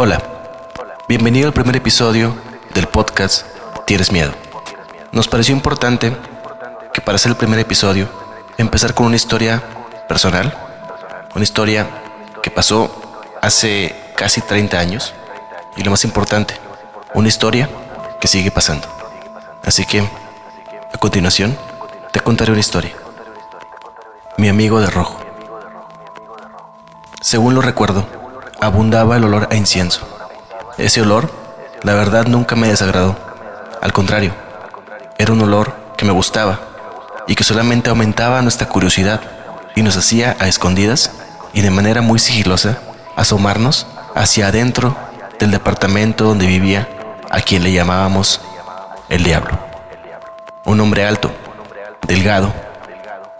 Hola, bienvenido al primer episodio del podcast Tienes Miedo. Nos pareció importante que para hacer el primer episodio empezar con una historia personal, una historia que pasó hace casi 30 años y lo más importante, una historia que sigue pasando. Así que, a continuación, te contaré una historia. Mi amigo de rojo. Según lo recuerdo, abundaba el olor a incienso. Ese olor, la verdad, nunca me desagradó. Al contrario, era un olor que me gustaba y que solamente aumentaba nuestra curiosidad y nos hacía a escondidas y de manera muy sigilosa asomarnos hacia adentro del departamento donde vivía a quien le llamábamos el diablo. Un hombre alto, delgado,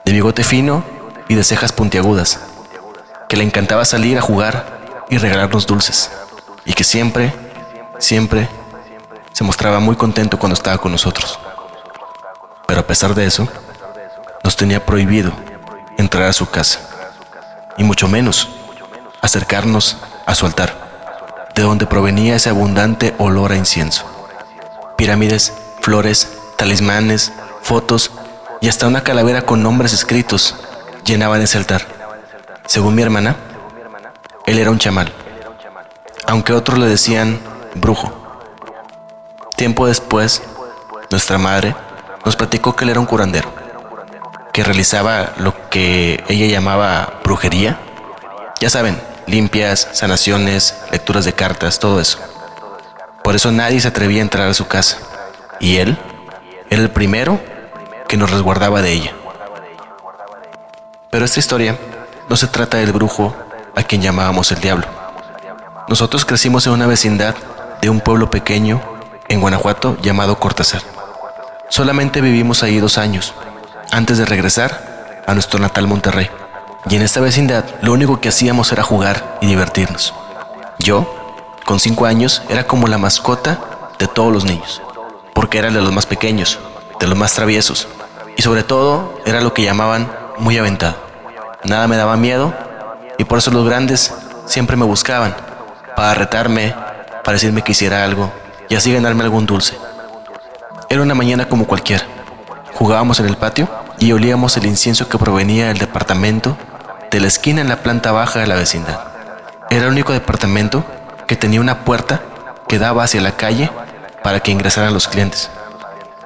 de bigote fino y de cejas puntiagudas, que le encantaba salir a jugar y regalarnos dulces, y que siempre, siempre se mostraba muy contento cuando estaba con nosotros. Pero a pesar de eso, nos tenía prohibido entrar a su casa, y mucho menos acercarnos a su altar, de donde provenía ese abundante olor a incienso. Pirámides, flores, talismanes, fotos y hasta una calavera con nombres escritos llenaban ese altar. Según mi hermana, él era un chamal, aunque otros le decían brujo. Tiempo después, nuestra madre nos platicó que él era un curandero, que realizaba lo que ella llamaba brujería. Ya saben, limpias, sanaciones, lecturas de cartas, todo eso. Por eso nadie se atrevía a entrar a su casa. Y él era el primero que nos resguardaba de ella. Pero esta historia no se trata del brujo a quien llamábamos el diablo. Nosotros crecimos en una vecindad de un pueblo pequeño en Guanajuato llamado Cortázar. Solamente vivimos ahí dos años, antes de regresar a nuestro natal Monterrey. Y en esta vecindad lo único que hacíamos era jugar y divertirnos. Yo, con cinco años, era como la mascota de todos los niños, porque era de los más pequeños, de los más traviesos, y sobre todo era lo que llamaban muy aventado. Nada me daba miedo y por eso los grandes siempre me buscaban para retarme, para decirme que hiciera algo y así ganarme algún dulce. Era una mañana como cualquiera. Jugábamos en el patio y olíamos el incienso que provenía del departamento de la esquina en la planta baja de la vecindad. Era el único departamento que tenía una puerta que daba hacia la calle para que ingresaran los clientes.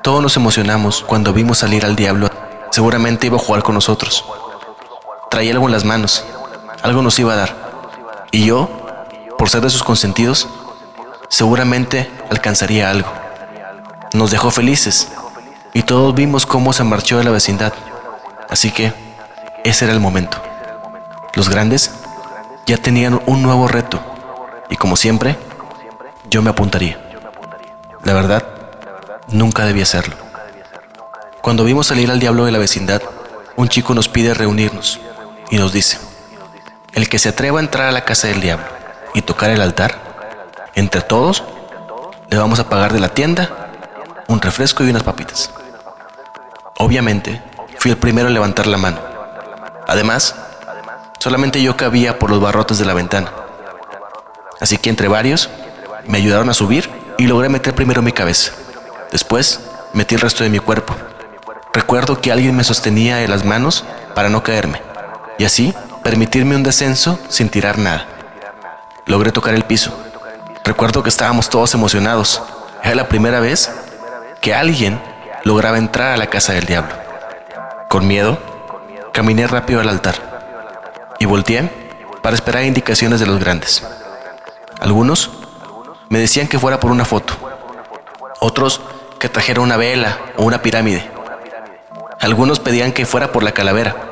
Todos nos emocionamos cuando vimos salir al diablo. Seguramente iba a jugar con nosotros. Traía algo en las manos algo nos iba a dar. Y yo, por ser de sus consentidos, seguramente alcanzaría algo. Nos dejó felices y todos vimos cómo se marchó de la vecindad. Así que ese era el momento. Los grandes ya tenían un nuevo reto y como siempre, yo me apuntaría. La verdad, nunca debía hacerlo. Cuando vimos salir al diablo de la vecindad, un chico nos pide reunirnos y nos dice, el que se atreva a entrar a la casa del diablo y tocar el altar, entre todos le vamos a pagar de la tienda un refresco y unas papitas. Obviamente, fui el primero a levantar la mano. Además, solamente yo cabía por los barrotes de la ventana. Así que entre varios, me ayudaron a subir y logré meter primero mi cabeza. Después, metí el resto de mi cuerpo. Recuerdo que alguien me sostenía de las manos para no caerme. Y así permitirme un descenso sin tirar nada. Logré tocar el piso. Recuerdo que estábamos todos emocionados. Era la primera vez que alguien lograba entrar a la casa del diablo. Con miedo, caminé rápido al altar y volteé para esperar indicaciones de los grandes. Algunos me decían que fuera por una foto, otros que trajera una vela o una pirámide. Algunos pedían que fuera por la calavera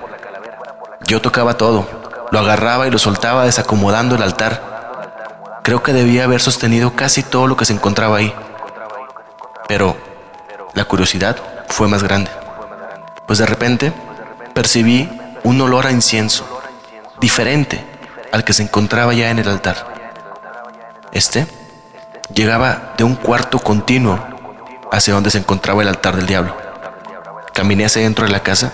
yo tocaba todo, lo agarraba y lo soltaba desacomodando el altar. Creo que debía haber sostenido casi todo lo que se encontraba ahí. Pero la curiosidad fue más grande, pues de repente percibí un olor a incienso, diferente al que se encontraba ya en el altar. Este llegaba de un cuarto continuo hacia donde se encontraba el altar del diablo. Caminé hacia dentro de la casa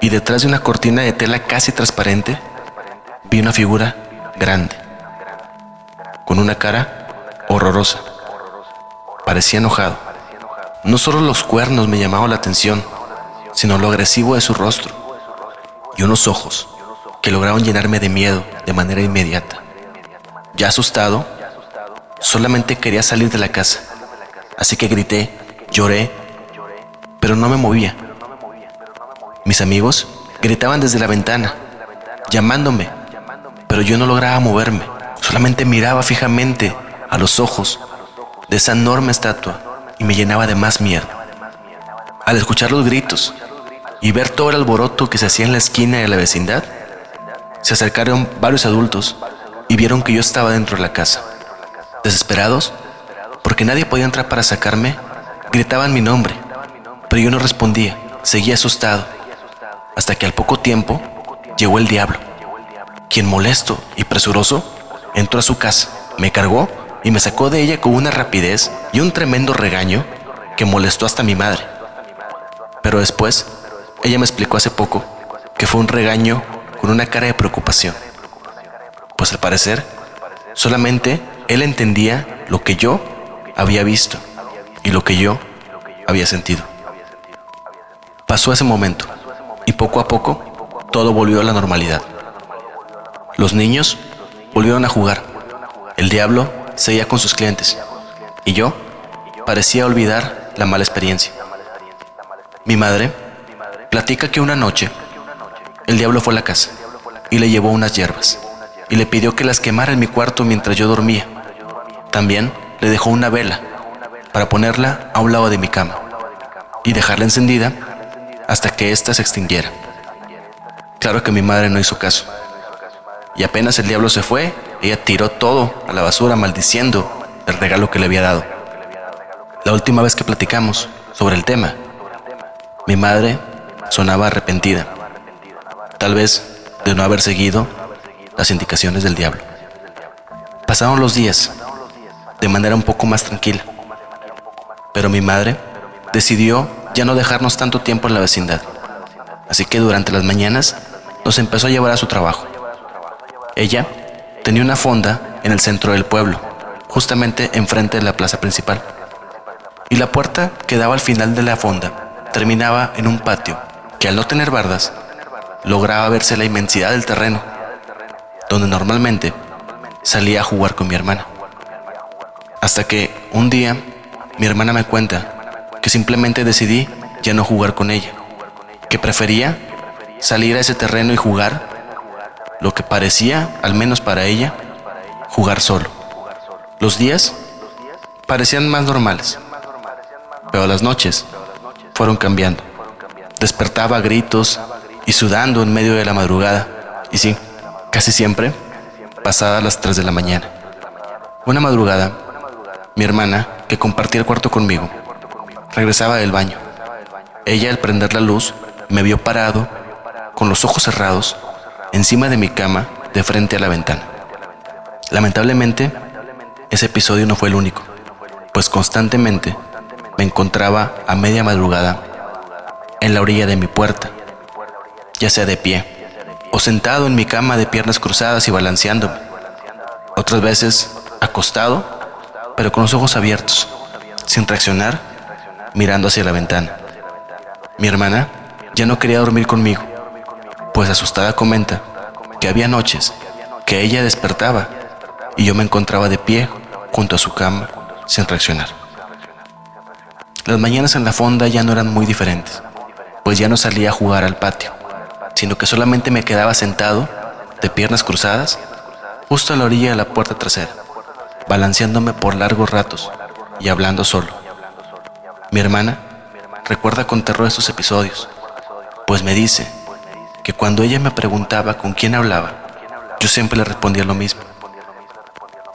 y detrás de una cortina de tela casi transparente vi una figura grande, con una cara horrorosa. Parecía enojado. No solo los cuernos me llamaban la atención, sino lo agresivo de su rostro y unos ojos que lograron llenarme de miedo de manera inmediata. Ya asustado, solamente quería salir de la casa, así que grité, lloré, pero no me movía. Mis amigos gritaban desde la ventana, llamándome, pero yo no lograba moverme, solamente miraba fijamente a los ojos de esa enorme estatua y me llenaba de más miedo. Al escuchar los gritos y ver todo el alboroto que se hacía en la esquina de la vecindad, se acercaron varios adultos y vieron que yo estaba dentro de la casa. Desesperados, porque nadie podía entrar para sacarme, gritaban mi nombre, pero yo no respondía, seguía asustado, hasta que al poco tiempo llegó el diablo, quien molesto y presuroso entró a su casa, me cargó y me sacó de ella con una rapidez y un tremendo regaño que molestó hasta mi madre. Pero después, ella me explicó hace poco que fue un regaño con una cara de preocupación, pues al parecer solamente él entendía lo que yo había visto y lo que yo había sentido. Pasó ese momento y poco a poco todo volvió a la normalidad. Los niños volvieron a jugar. El diablo seguía con sus clientes y yo parecía olvidar la mala experiencia. Mi madre platica que una noche el diablo fue a la casa y le llevó unas hierbas y le pidió que las quemara en mi cuarto mientras yo dormía. También le dejó una vela para ponerla a un lado de mi cama y dejarla encendida hasta que ésta se extinguiera. Claro que mi madre no hizo caso. Y apenas el diablo se fue, ella tiró todo a la basura maldiciendo el regalo que le había dado. La última vez que platicamos sobre el tema, mi madre sonaba arrepentida, tal vez de no haber seguido las indicaciones del diablo. Pasaron los días de manera un poco más tranquila, pero mi madre decidió ya no dejarnos tanto tiempo en la vecindad, así que durante las mañanas nos empezó a llevar a su trabajo. Ella tenía una fonda en el centro del pueblo, justamente enfrente de la plaza principal, y la puerta que daba al final de la fonda terminaba en un patio que al no tener bardas lograba verse la inmensidad del terreno, donde normalmente salía a jugar con mi hermana. Hasta que un día mi hermana me cuenta que simplemente decidí ya no jugar con ella, que prefería salir a ese terreno y jugar lo que parecía, al menos para ella, jugar solo. Los días parecían más normales, pero las noches fueron cambiando. Despertaba a gritos y sudando en medio de la madrugada. Y sí, casi siempre, pasadas las 3 de la mañana. Una madrugada, mi hermana, que compartía el cuarto conmigo, regresaba del baño. Ella, al prender la luz, me vio parado, con los ojos cerrados, encima de mi cama, de frente a la ventana. Lamentablemente, ese episodio no fue el único, pues constantemente me encontraba a media madrugada en la orilla de mi puerta, ya sea de pie o sentado en mi cama de piernas cruzadas y balanceándome. Otras veces acostado, pero con los ojos abiertos, sin reaccionar, mirando hacia la ventana. Mi hermana ya no quería dormir conmigo, pues asustada comenta que había noches que ella despertaba y yo me encontraba de pie junto a su cama sin reaccionar. Las mañanas en la fonda ya no eran muy diferentes, pues ya no salía a jugar al patio sino que solamente me quedaba sentado, de piernas cruzadas, justo a la orilla de la puerta trasera, balanceándome por largos ratos y hablando solo. Mi hermana recuerda con terror estos episodios, pues me dice que cuando ella me preguntaba con quién hablaba, yo siempre le respondía lo mismo.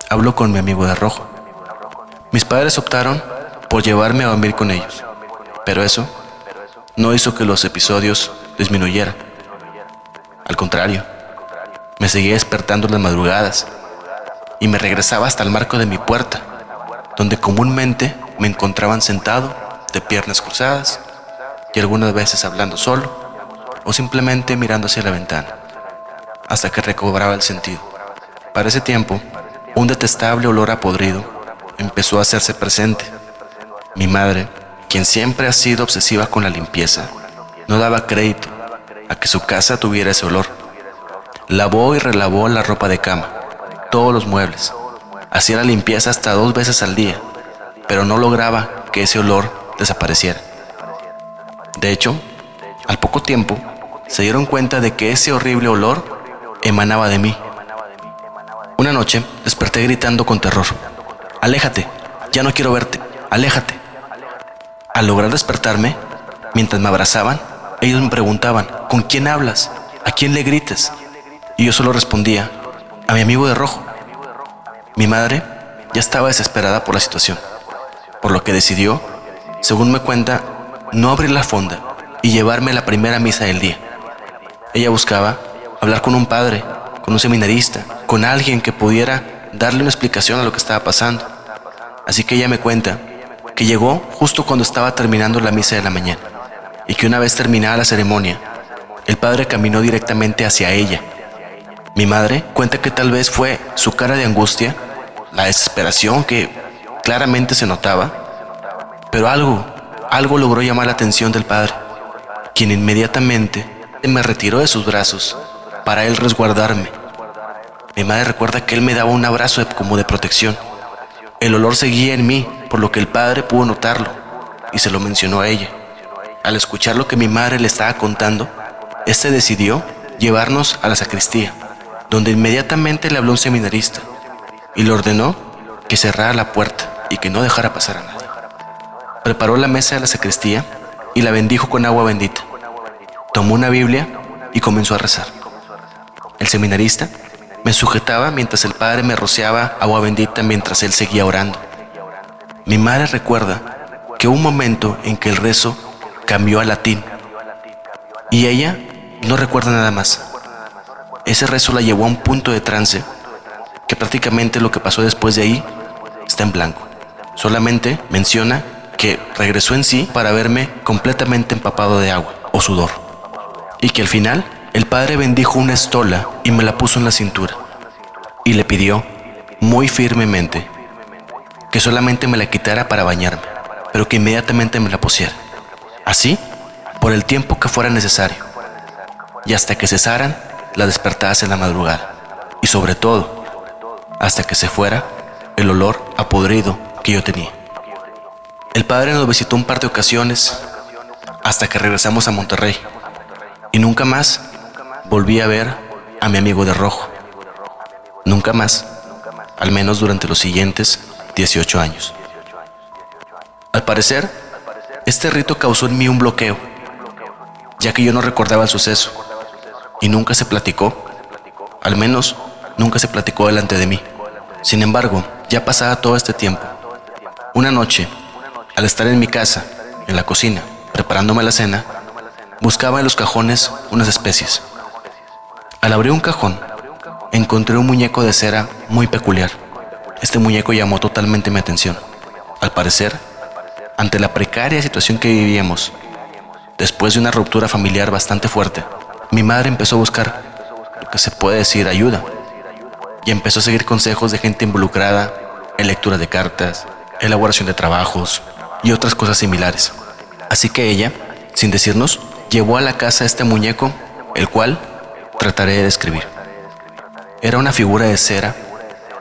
Hablo con mi amigo de rojo. Mis padres optaron por llevarme a dormir con ellos, pero eso no hizo que los episodios disminuyeran. Al contrario, me seguía despertando las madrugadas y me regresaba hasta el marco de mi puerta, donde comúnmente me encontraban sentado, de piernas cruzadas, y algunas veces hablando solo, o simplemente mirando hacia la ventana, hasta que recobraba el sentido. Para ese tiempo, un detestable olor a podrido empezó a hacerse presente. Mi madre, quien siempre ha sido obsesiva con la limpieza, no daba crédito a que su casa tuviera ese olor. Lavó y relavó la ropa de cama, todos los muebles. Hacía la limpieza hasta dos veces al día, pero no lograba que ese olor desapareciera. De hecho, al poco tiempo, se dieron cuenta de que ese horrible olor emanaba de mí. Una noche desperté gritando con terror. Aléjate, ya no quiero verte, aléjate. Al lograr despertarme, mientras me abrazaban, ellos me preguntaban, ¿con quién hablas? ¿A quién le grites? Y yo solo respondía, a mi amigo de rojo. Mi madre ya estaba desesperada por la situación, por lo que decidió, según me cuenta, no abrir la fonda y llevarme la primera misa del día. Ella buscaba hablar con un padre, con un seminarista, con alguien que pudiera darle una explicación a lo que estaba pasando. Así que ella me cuenta que llegó justo cuando estaba terminando la misa de la mañana y que una vez terminada la ceremonia, el padre caminó directamente hacia ella. Mi madre cuenta que tal vez fue su cara de angustia, la desesperación que claramente se notaba, pero algo, algo logró llamar la atención del padre, quien inmediatamente me retiró de sus brazos para él resguardarme. Mi madre recuerda que él me daba un abrazo como de protección. El olor seguía en mí, por lo que el padre pudo notarlo y se lo mencionó a ella. Al escuchar lo que mi madre le estaba contando, este decidió llevarnos a la sacristía, donde inmediatamente le habló un seminarista y le ordenó que cerrara la puerta y que no dejara pasar a nadie. Preparó la mesa de la sacristía y la bendijo con agua bendita tomó una Biblia y comenzó a rezar. El seminarista me sujetaba mientras el padre me rociaba agua bendita mientras él seguía orando. Mi madre recuerda que hubo un momento en que el rezo cambió a latín y ella no recuerda nada más. Ese rezo la llevó a un punto de trance que prácticamente lo que pasó después de ahí está en blanco. Solamente menciona que regresó en sí para verme completamente empapado de agua o sudor y que al final el padre bendijo una estola y me la puso en la cintura y le pidió muy firmemente que solamente me la quitara para bañarme, pero que inmediatamente me la pusiera. Así, por el tiempo que fuera necesario, y hasta que cesaran las despertadas en la madrugada, y sobre todo, hasta que se fuera el olor a podrido que yo tenía. El padre nos visitó un par de ocasiones hasta que regresamos a Monterrey y nunca más volví a ver a mi amigo de rojo. Nunca más, al menos durante los siguientes 18 años. Al parecer, este rito causó en mí un bloqueo, ya que yo no recordaba el suceso y nunca se platicó, al menos nunca se platicó delante de mí. Sin embargo, ya pasaba todo este tiempo. Una noche, al estar en mi casa, en la cocina, preparándome la cena, Buscaba en los cajones unas especies. Al abrir un cajón, encontré un muñeco de cera muy peculiar. Este muñeco llamó totalmente mi atención. Al parecer, ante la precaria situación que vivíamos, después de una ruptura familiar bastante fuerte, mi madre empezó a buscar lo que se puede decir ayuda y empezó a seguir consejos de gente involucrada en lectura de cartas, elaboración de trabajos y otras cosas similares. Así que ella, sin decirnos, llevó a la casa este muñeco, el cual trataré de describir. Era una figura de cera,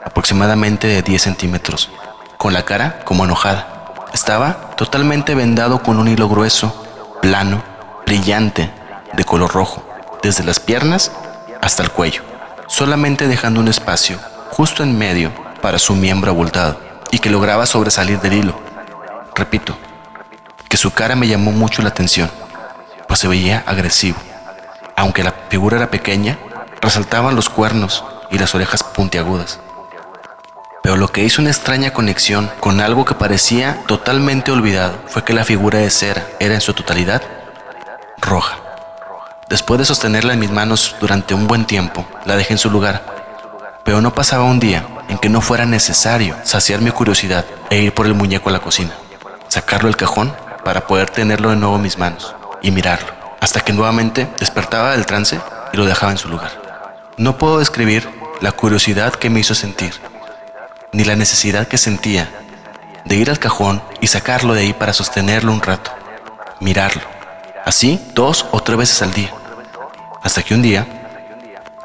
aproximadamente de 10 centímetros, con la cara como enojada. Estaba totalmente vendado con un hilo grueso, plano, brillante, de color rojo, desde las piernas hasta el cuello, solamente dejando un espacio justo en medio para su miembro abultado y que lograba sobresalir del hilo. Repito, que su cara me llamó mucho la atención pues se veía agresivo. Aunque la figura era pequeña, resaltaban los cuernos y las orejas puntiagudas. Pero lo que hizo una extraña conexión con algo que parecía totalmente olvidado fue que la figura de cera era en su totalidad roja. Después de sostenerla en mis manos durante un buen tiempo, la dejé en su lugar. Pero no pasaba un día en que no fuera necesario saciar mi curiosidad e ir por el muñeco a la cocina, sacarlo del cajón para poder tenerlo de nuevo en mis manos y mirarlo, hasta que nuevamente despertaba del trance y lo dejaba en su lugar. No puedo describir la curiosidad que me hizo sentir, ni la necesidad que sentía de ir al cajón y sacarlo de ahí para sostenerlo un rato, mirarlo, así dos o tres veces al día, hasta que un día,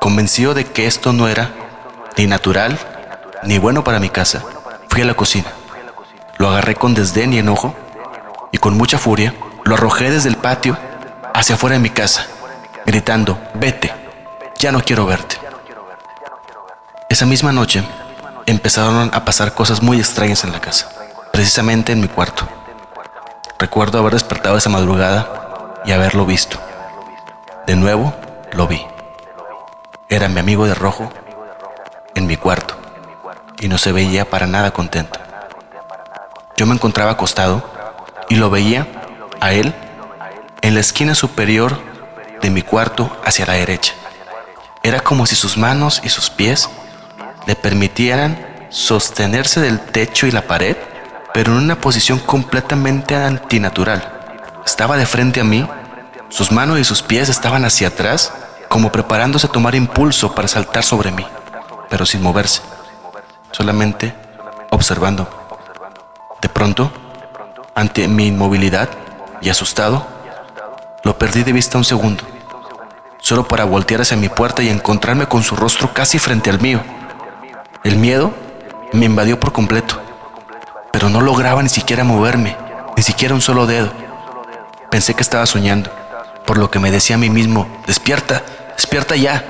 convencido de que esto no era ni natural ni bueno para mi casa, fui a la cocina, lo agarré con desdén y enojo y con mucha furia lo arrojé desde el patio hacia afuera de mi casa, gritando, vete, ya no quiero verte. Esa misma noche empezaron a pasar cosas muy extrañas en la casa, precisamente en mi cuarto. Recuerdo haber despertado esa madrugada y haberlo visto. De nuevo, lo vi. Era mi amigo de rojo en mi cuarto y no se veía para nada contento. Yo me encontraba acostado y lo veía a él en la esquina superior de mi cuarto hacia la derecha. Era como si sus manos y sus pies le permitieran sostenerse del techo y la pared, pero en una posición completamente antinatural. Estaba de frente a mí, sus manos y sus pies estaban hacia atrás, como preparándose a tomar impulso para saltar sobre mí, pero sin moverse, solamente observando. De pronto, ante mi inmovilidad y asustado, lo perdí de vista un segundo, solo para voltear hacia mi puerta y encontrarme con su rostro casi frente al mío. El miedo me invadió por completo, pero no lograba ni siquiera moverme, ni siquiera un solo dedo. Pensé que estaba soñando, por lo que me decía a mí mismo, despierta, despierta ya.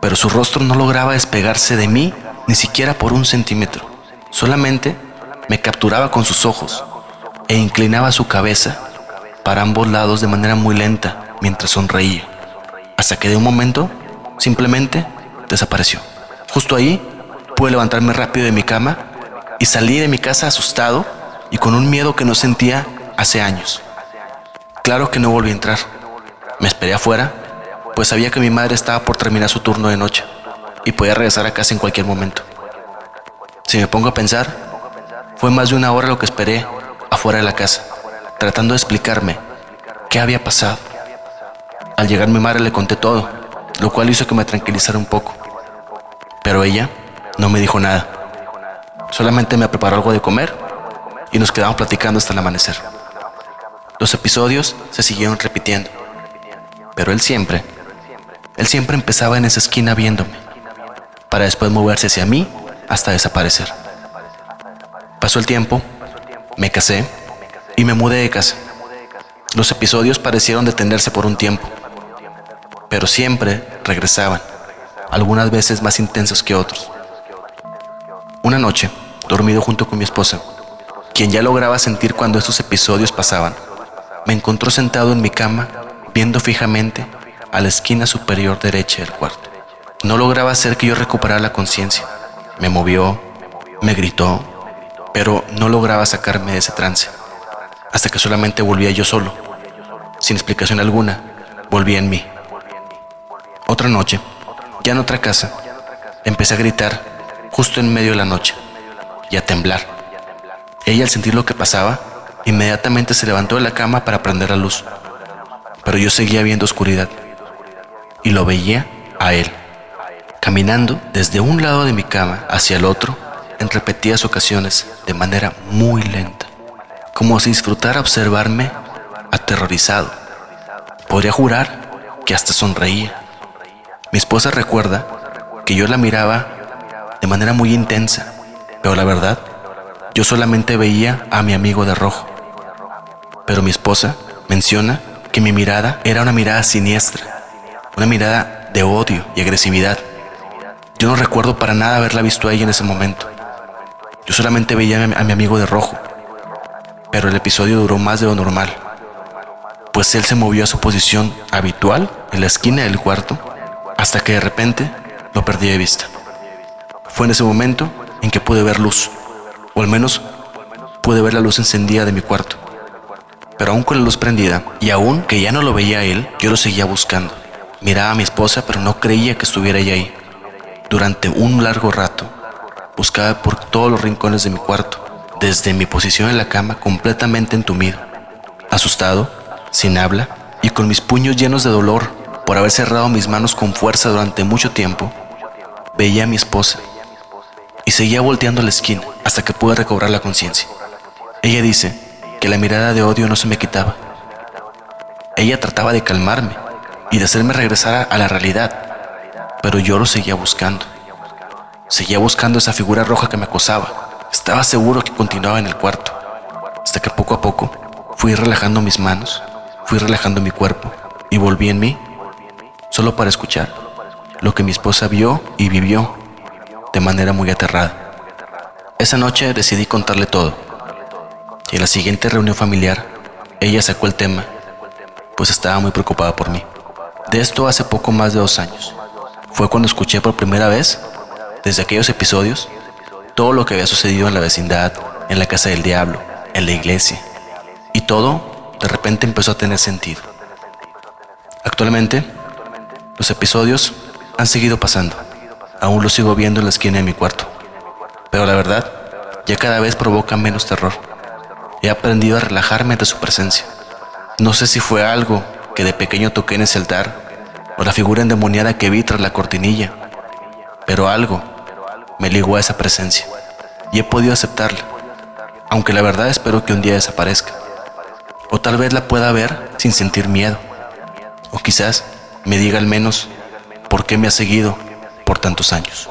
Pero su rostro no lograba despegarse de mí ni siquiera por un centímetro. Solamente me capturaba con sus ojos e inclinaba su cabeza para ambos lados de manera muy lenta mientras sonreía, hasta que de un momento simplemente desapareció. Justo ahí pude levantarme rápido de mi cama y salí de mi casa asustado y con un miedo que no sentía hace años. Claro que no volví a entrar. Me esperé afuera, pues sabía que mi madre estaba por terminar su turno de noche y podía regresar a casa en cualquier momento. Si me pongo a pensar, fue más de una hora lo que esperé afuera de la casa, tratando de explicarme qué había pasado. Al llegar mi madre le conté todo, lo cual hizo que me tranquilizara un poco. Pero ella no me dijo nada. Solamente me preparó algo de comer y nos quedamos platicando hasta el amanecer. Los episodios se siguieron repitiendo, pero él siempre, él siempre empezaba en esa esquina viéndome, para después moverse hacia mí hasta desaparecer. Pasó el tiempo, me casé y me mudé de casa. Los episodios parecieron detenerse por un tiempo, pero siempre regresaban, algunas veces más intensos que otros. Una noche, dormido junto con mi esposa, quien ya lograba sentir cuando estos episodios pasaban, me encontró sentado en mi cama viendo fijamente a la esquina superior derecha del cuarto. No lograba hacer que yo recuperara la conciencia. Me movió, me gritó, pero no lograba sacarme de ese trance, hasta que solamente volvía yo solo, sin explicación alguna, volvía en mí. Otra noche, ya en otra casa, empecé a gritar justo en medio de la noche y a temblar. Ella al sentir lo que pasaba, inmediatamente se levantó de la cama para prender la luz, pero yo seguía viendo oscuridad y lo veía a él, caminando desde un lado de mi cama hacia el otro en repetidas ocasiones de manera muy lenta, como si disfrutara observarme aterrorizado. Podría jurar que hasta sonreía. Mi esposa recuerda que yo la miraba de manera muy intensa, pero la verdad, yo solamente veía a mi amigo de rojo. Pero mi esposa menciona que mi mirada era una mirada siniestra, una mirada de odio y agresividad. Yo no recuerdo para nada haberla visto a ella en ese momento. Yo solamente veía a mi amigo de rojo, pero el episodio duró más de lo normal, pues él se movió a su posición habitual en la esquina del cuarto hasta que de repente lo perdí de vista. Fue en ese momento en que pude ver luz, o al menos pude ver la luz encendida de mi cuarto. Pero aún con la luz prendida, y aún que ya no lo veía él, yo lo seguía buscando. Miraba a mi esposa, pero no creía que estuviera ella ahí. Durante un largo rato, Buscaba por todos los rincones de mi cuarto, desde mi posición en la cama completamente entumido, asustado, sin habla y con mis puños llenos de dolor por haber cerrado mis manos con fuerza durante mucho tiempo. Veía a mi esposa, y seguía volteando la esquina hasta que pude recobrar la conciencia. Ella dice que la mirada de odio no se me quitaba. Ella trataba de calmarme y de hacerme regresar a la realidad, pero yo lo seguía buscando. Seguía buscando esa figura roja que me acosaba. Estaba seguro que continuaba en el cuarto, hasta que poco a poco fui relajando mis manos, fui relajando mi cuerpo y volví en mí, solo para escuchar lo que mi esposa vio y vivió de manera muy aterrada. Esa noche decidí contarle todo. Y en la siguiente reunión familiar, ella sacó el tema, pues estaba muy preocupada por mí. De esto hace poco más de dos años. Fue cuando escuché por primera vez, desde aquellos episodios, todo lo que había sucedido en la vecindad, en la casa del diablo, en la iglesia. Y todo, de repente, empezó a tener sentido. Actualmente, los episodios han seguido pasando. Aún lo sigo viendo en la esquina de mi cuarto. Pero la verdad, ya cada vez provoca menos terror. He aprendido a relajarme ante su presencia. No sé si fue algo que de pequeño toqué en ese altar o la figura endemoniada que vi tras la cortinilla, pero algo me ligó a esa presencia y he podido aceptarla, aunque la verdad espero que un día desaparezca. O tal vez la pueda ver sin sentir miedo. O quizás me diga al menos por qué me ha seguido por tantos años.